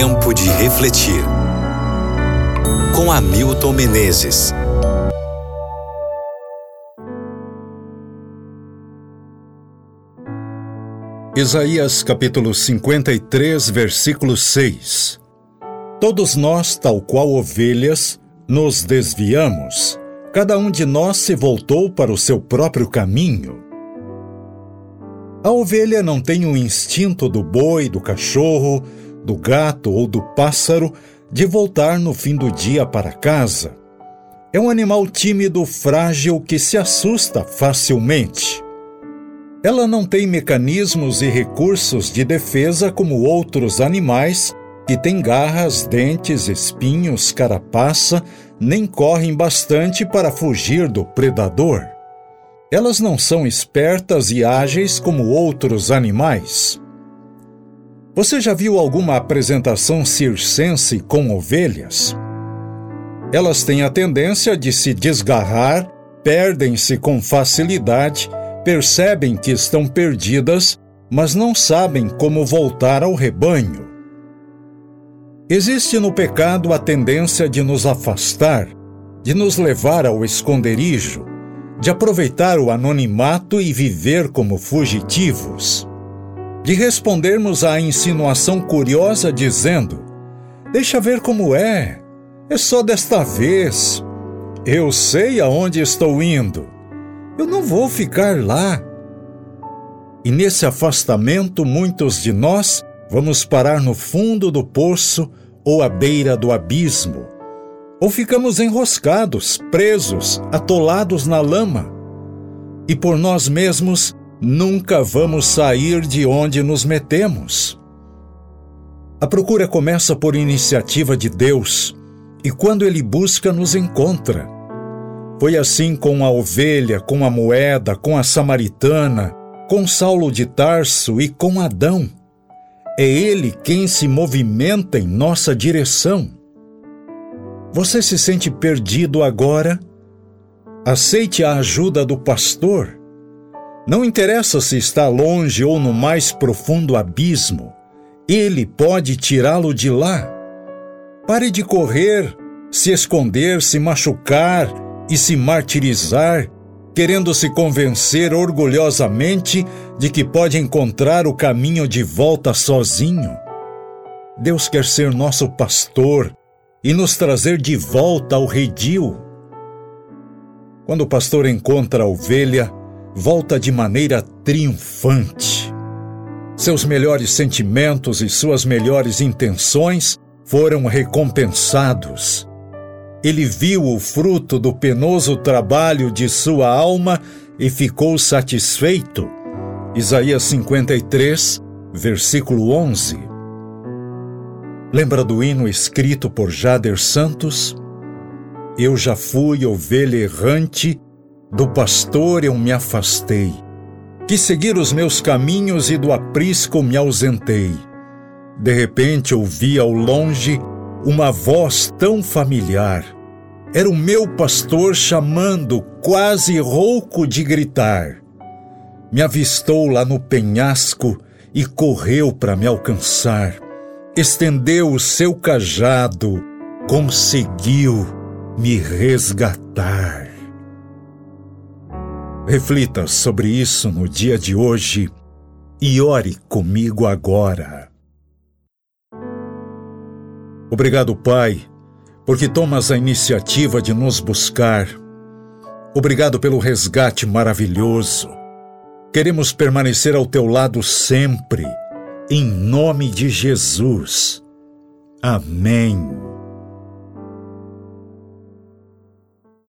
Tempo de refletir. Com Hamilton Menezes. Isaías capítulo 53, versículo 6. Todos nós, tal qual ovelhas, nos desviamos. Cada um de nós se voltou para o seu próprio caminho. A ovelha não tem o instinto do boi, do cachorro, do gato ou do pássaro de voltar no fim do dia para casa. É um animal tímido, frágil que se assusta facilmente. Ela não tem mecanismos e recursos de defesa como outros animais que têm garras, dentes, espinhos, carapaça, nem correm bastante para fugir do predador. Elas não são espertas e ágeis como outros animais. Você já viu alguma apresentação circense com ovelhas? Elas têm a tendência de se desgarrar, perdem-se com facilidade, percebem que estão perdidas, mas não sabem como voltar ao rebanho. Existe no pecado a tendência de nos afastar, de nos levar ao esconderijo, de aproveitar o anonimato e viver como fugitivos, de respondermos à insinuação curiosa dizendo: Deixa ver como é, é só desta vez. Eu sei aonde estou indo. Eu não vou ficar lá. E nesse afastamento, muitos de nós vamos parar no fundo do poço ou à beira do abismo ou ficamos enroscados, presos, atolados na lama. E por nós mesmos nunca vamos sair de onde nos metemos. A procura começa por iniciativa de Deus, e quando Ele busca, nos encontra. Foi assim com a ovelha, com a moeda, com a samaritana, com Saulo de Tarso e com Adão. É Ele quem se movimenta em nossa direção. Você se sente perdido agora? Aceite a ajuda do pastor. Não interessa se está longe ou no mais profundo abismo, ele pode tirá-lo de lá. Pare de correr, se esconder, se machucar e se martirizar, querendo se convencer orgulhosamente de que pode encontrar o caminho de volta sozinho. Deus quer ser nosso pastor e nos trazer de volta ao redil. Quando o pastor encontra a ovelha, volta de maneira triunfante. Seus melhores sentimentos e suas melhores intenções foram recompensados. Ele viu o fruto do penoso trabalho de sua alma e ficou satisfeito. Isaías 53, versículo 11. Lembra do hino escrito por Jader Santos? Eu já fui ovelha errante, do pastor eu me afastei. Quis seguir os meus caminhos e do aprisco me ausentei. De repente ouvi ao longe uma voz tão familiar. Era o meu pastor chamando, quase rouco de gritar. Me avistou lá no penhasco e correu para me alcançar estendeu o seu cajado, conseguiu me resgatar. Reflita sobre isso no dia de hoje e ore comigo agora. Obrigado, Pai, porque tomas a iniciativa de nos buscar. Obrigado pelo resgate maravilhoso. Queremos permanecer ao teu lado sempre em nome de Jesus. Amém.